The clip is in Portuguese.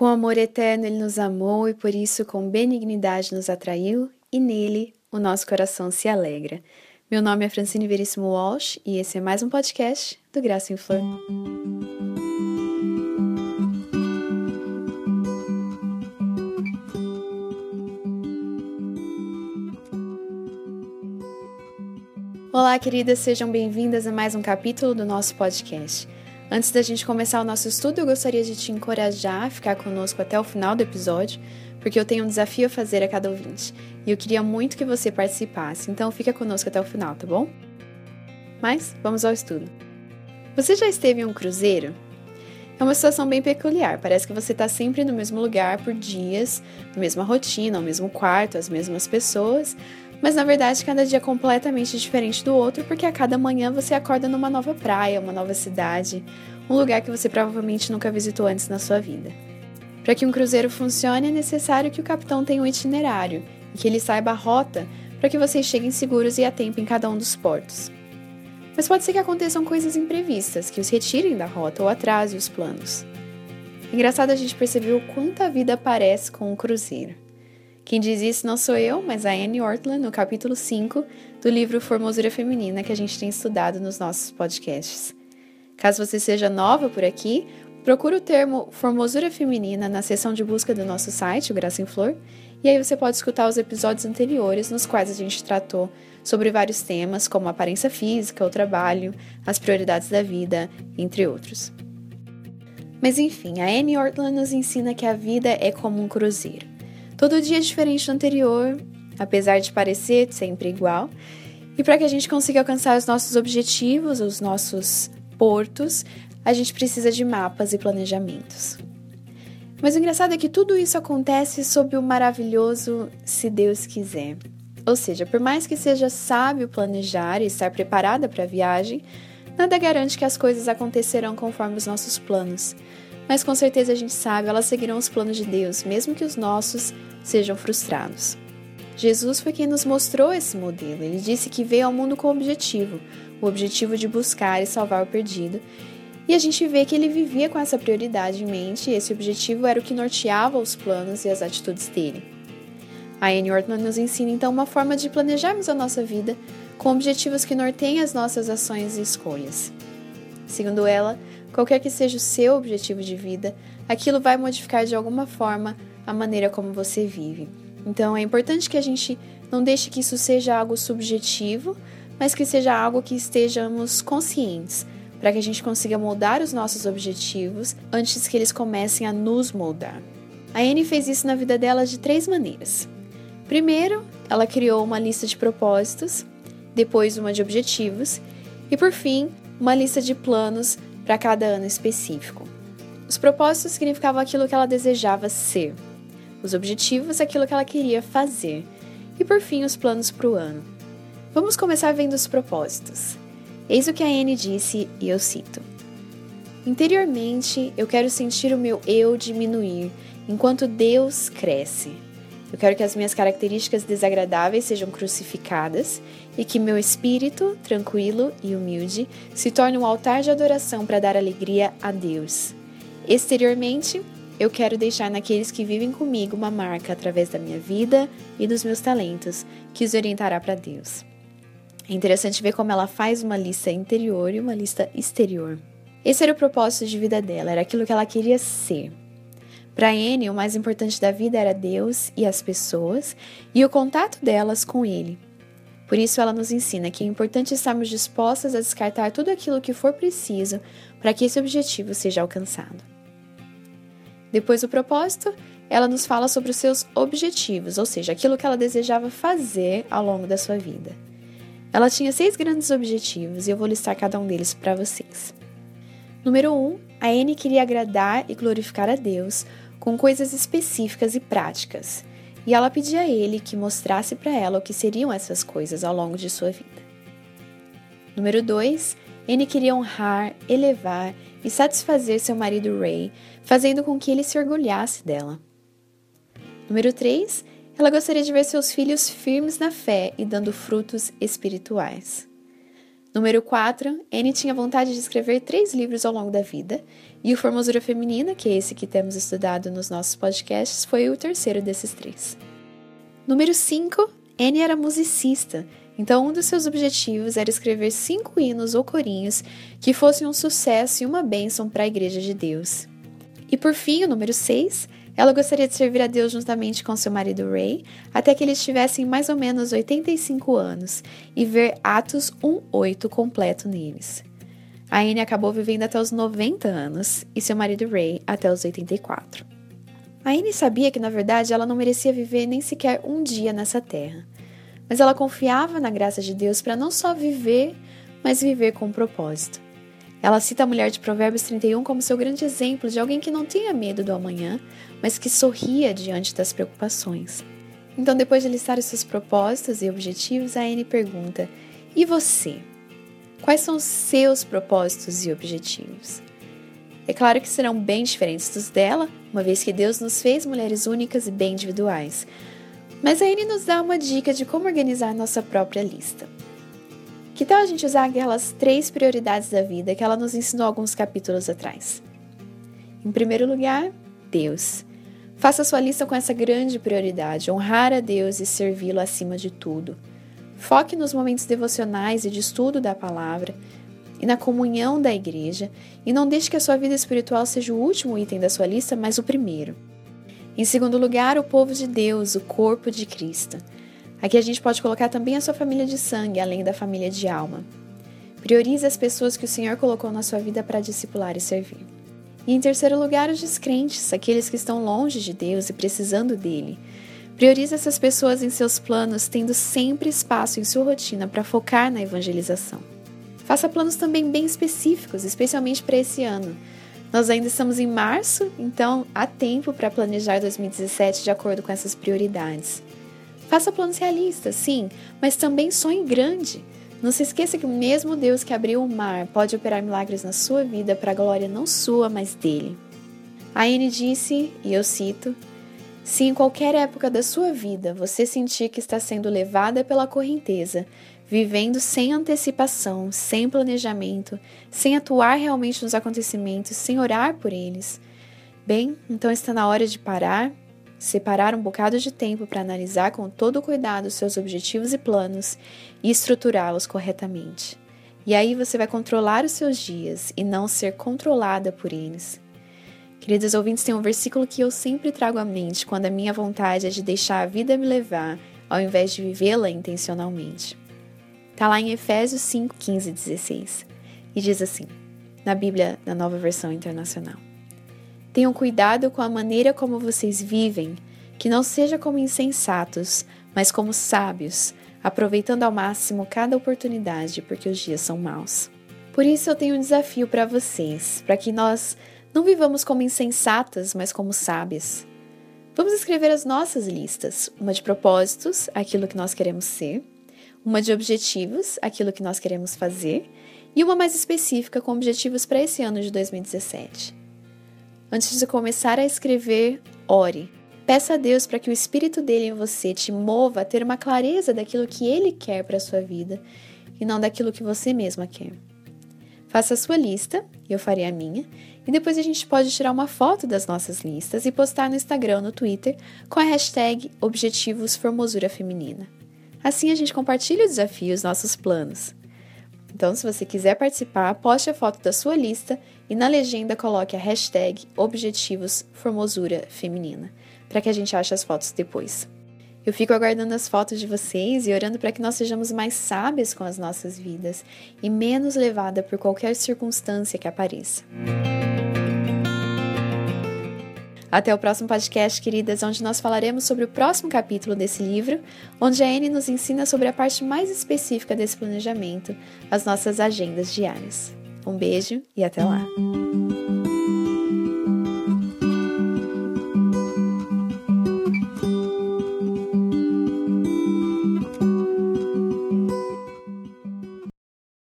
Com amor eterno ele nos amou e por isso com benignidade nos atraiu, e nele o nosso coração se alegra. Meu nome é Francine Veríssimo Walsh e esse é mais um podcast do Graça em Flor. Olá, queridas, sejam bem-vindas a mais um capítulo do nosso podcast. Antes da gente começar o nosso estudo, eu gostaria de te encorajar a ficar conosco até o final do episódio, porque eu tenho um desafio a fazer a cada ouvinte e eu queria muito que você participasse, então fica conosco até o final, tá bom? Mas vamos ao estudo. Você já esteve em um cruzeiro? É uma situação bem peculiar, parece que você está sempre no mesmo lugar por dias, na mesma rotina, no mesmo quarto, as mesmas pessoas, mas na verdade cada dia é completamente diferente do outro, porque a cada manhã você acorda numa nova praia, uma nova cidade, um lugar que você provavelmente nunca visitou antes na sua vida. Para que um cruzeiro funcione, é necessário que o capitão tenha um itinerário e que ele saiba a rota para que vocês cheguem seguros e a tempo em cada um dos portos. Mas pode ser que aconteçam coisas imprevistas que os retirem da rota ou atrasem os planos. Engraçado a gente perceber o quanto a vida parece com um cruzeiro. Quem diz isso não sou eu, mas a Anne Ortland, no capítulo 5 do livro Formosura Feminina, que a gente tem estudado nos nossos podcasts. Caso você seja nova por aqui, procure o termo Formosura Feminina na seção de busca do nosso site, o Graça em Flor, e aí você pode escutar os episódios anteriores nos quais a gente tratou sobre vários temas, como a aparência física, o trabalho, as prioridades da vida, entre outros. Mas enfim, a Anne Ortland nos ensina que a vida é como um cruzeiro. Todo dia é diferente do anterior, apesar de parecer sempre igual. E para que a gente consiga alcançar os nossos objetivos, os nossos portos, a gente precisa de mapas e planejamentos. Mas o engraçado é que tudo isso acontece sob o maravilhoso se Deus quiser. Ou seja, por mais que seja sábio planejar e estar preparada para a viagem, nada garante que as coisas acontecerão conforme os nossos planos. Mas com certeza a gente sabe, elas seguirão os planos de Deus, mesmo que os nossos sejam frustrados. Jesus foi quem nos mostrou esse modelo. Ele disse que veio ao mundo com o objetivo, o objetivo de buscar e salvar o perdido. E a gente vê que ele vivia com essa prioridade em mente, e esse objetivo era o que norteava os planos e as atitudes dele. A Anne Ortman nos ensina então uma forma de planejarmos a nossa vida com objetivos que norteiem as nossas ações e escolhas. Segundo ela, qualquer que seja o seu objetivo de vida, aquilo vai modificar de alguma forma a maneira como você vive. Então é importante que a gente não deixe que isso seja algo subjetivo, mas que seja algo que estejamos conscientes, para que a gente consiga moldar os nossos objetivos antes que eles comecem a nos moldar. A Anne fez isso na vida dela de três maneiras. Primeiro, ela criou uma lista de propósitos, depois uma de objetivos e por fim, uma lista de planos para cada ano específico. Os propósitos significavam aquilo que ela desejava ser, os objetivos, aquilo que ela queria fazer, e por fim os planos para o ano. Vamos começar vendo os propósitos. Eis o que a Anne disse, e eu cito: Interiormente, eu quero sentir o meu eu diminuir, enquanto Deus cresce. Eu quero que as minhas características desagradáveis sejam crucificadas e que meu espírito, tranquilo e humilde, se torne um altar de adoração para dar alegria a Deus. Exteriormente, eu quero deixar naqueles que vivem comigo uma marca através da minha vida e dos meus talentos, que os orientará para Deus. É interessante ver como ela faz uma lista interior e uma lista exterior. Esse era o propósito de vida dela, era aquilo que ela queria ser. Para Anne, o mais importante da vida era Deus e as pessoas e o contato delas com Ele. Por isso, ela nos ensina que é importante estarmos dispostas a descartar tudo aquilo que for preciso para que esse objetivo seja alcançado. Depois do propósito, ela nos fala sobre os seus objetivos, ou seja, aquilo que ela desejava fazer ao longo da sua vida. Ela tinha seis grandes objetivos e eu vou listar cada um deles para vocês. Número 1, um, a Anne queria agradar e glorificar a Deus com coisas específicas e práticas, e ela pedia a ele que mostrasse para ela o que seriam essas coisas ao longo de sua vida. Número 2, Anne queria honrar, elevar e satisfazer seu marido Ray, fazendo com que ele se orgulhasse dela. Número 3. Ela gostaria de ver seus filhos firmes na fé e dando frutos espirituais. Número 4, Anne tinha vontade de escrever três livros ao longo da vida, e o Formosura Feminina, que é esse que temos estudado nos nossos podcasts, foi o terceiro desses três. Número 5, Anne era musicista, então um dos seus objetivos era escrever cinco hinos ou corinhos que fossem um sucesso e uma bênção para a Igreja de Deus. E por fim, o número 6, ela gostaria de servir a Deus juntamente com seu marido Ray, até que eles tivessem mais ou menos 85 anos, e ver Atos 1:8 completo neles. A Anne acabou vivendo até os 90 anos e seu marido Ray até os 84. A Anne sabia que na verdade ela não merecia viver nem sequer um dia nessa terra, mas ela confiava na graça de Deus para não só viver, mas viver com propósito. Ela cita a mulher de Provérbios 31 como seu grande exemplo de alguém que não tinha medo do amanhã, mas que sorria diante das preocupações. Então, depois de listar os seus propósitos e objetivos, a Anne pergunta: E você? Quais são os seus propósitos e objetivos? É claro que serão bem diferentes dos dela, uma vez que Deus nos fez mulheres únicas e bem individuais. Mas a Anne nos dá uma dica de como organizar nossa própria lista. Que tal a gente usar aquelas três prioridades da vida que ela nos ensinou alguns capítulos atrás? Em primeiro lugar, Deus. Faça sua lista com essa grande prioridade: honrar a Deus e servi-lo acima de tudo. Foque nos momentos devocionais e de estudo da palavra e na comunhão da igreja, e não deixe que a sua vida espiritual seja o último item da sua lista, mas o primeiro. Em segundo lugar, o povo de Deus, o corpo de Cristo. Aqui a gente pode colocar também a sua família de sangue, além da família de alma. Priorize as pessoas que o Senhor colocou na sua vida para discipular e servir. E em terceiro lugar, os descrentes, aqueles que estão longe de Deus e precisando dele. Priorize essas pessoas em seus planos, tendo sempre espaço em sua rotina para focar na evangelização. Faça planos também bem específicos, especialmente para esse ano. Nós ainda estamos em março, então há tempo para planejar 2017 de acordo com essas prioridades. Faça planos realistas, sim, mas também sonhe grande. Não se esqueça que o mesmo Deus que abriu o mar pode operar milagres na sua vida para a glória não sua, mas dele. A Anne disse, e eu cito: se em qualquer época da sua vida você sentir que está sendo levada pela correnteza, vivendo sem antecipação, sem planejamento, sem atuar realmente nos acontecimentos, sem orar por eles, bem, então está na hora de parar, separar um bocado de tempo para analisar com todo cuidado seus objetivos e planos e estruturá-los corretamente. E aí você vai controlar os seus dias e não ser controlada por eles. Queridos ouvintes, tem um versículo que eu sempre trago à mente quando a minha vontade é de deixar a vida me levar, ao invés de vivê-la intencionalmente. Está lá em Efésios 5, 15 e 16. E diz assim, na Bíblia, na nova versão internacional: Tenham cuidado com a maneira como vocês vivem, que não seja como insensatos, mas como sábios, aproveitando ao máximo cada oportunidade, porque os dias são maus. Por isso eu tenho um desafio para vocês, para que nós não vivamos como insensatas, mas como sábias. Vamos escrever as nossas listas: uma de propósitos, aquilo que nós queremos ser, uma de objetivos, aquilo que nós queremos fazer, e uma mais específica com objetivos para esse ano de 2017. Antes de começar a escrever, ore. Peça a Deus para que o Espírito dele em você te mova a ter uma clareza daquilo que ele quer para a sua vida e não daquilo que você mesma quer. Faça a sua lista, eu farei a minha, e depois a gente pode tirar uma foto das nossas listas e postar no Instagram no Twitter com a hashtag Objetivos Formosura Feminina. Assim a gente compartilha os desafios, nossos planos. Então, se você quiser participar, poste a foto da sua lista e na legenda coloque a hashtag Objetivos Formosura Feminina, para que a gente ache as fotos depois. Eu fico aguardando as fotos de vocês e orando para que nós sejamos mais sábias com as nossas vidas e menos levada por qualquer circunstância que apareça. Até o próximo podcast, queridas, onde nós falaremos sobre o próximo capítulo desse livro, onde a Anne nos ensina sobre a parte mais específica desse planejamento, as nossas agendas diárias. Um beijo e até lá!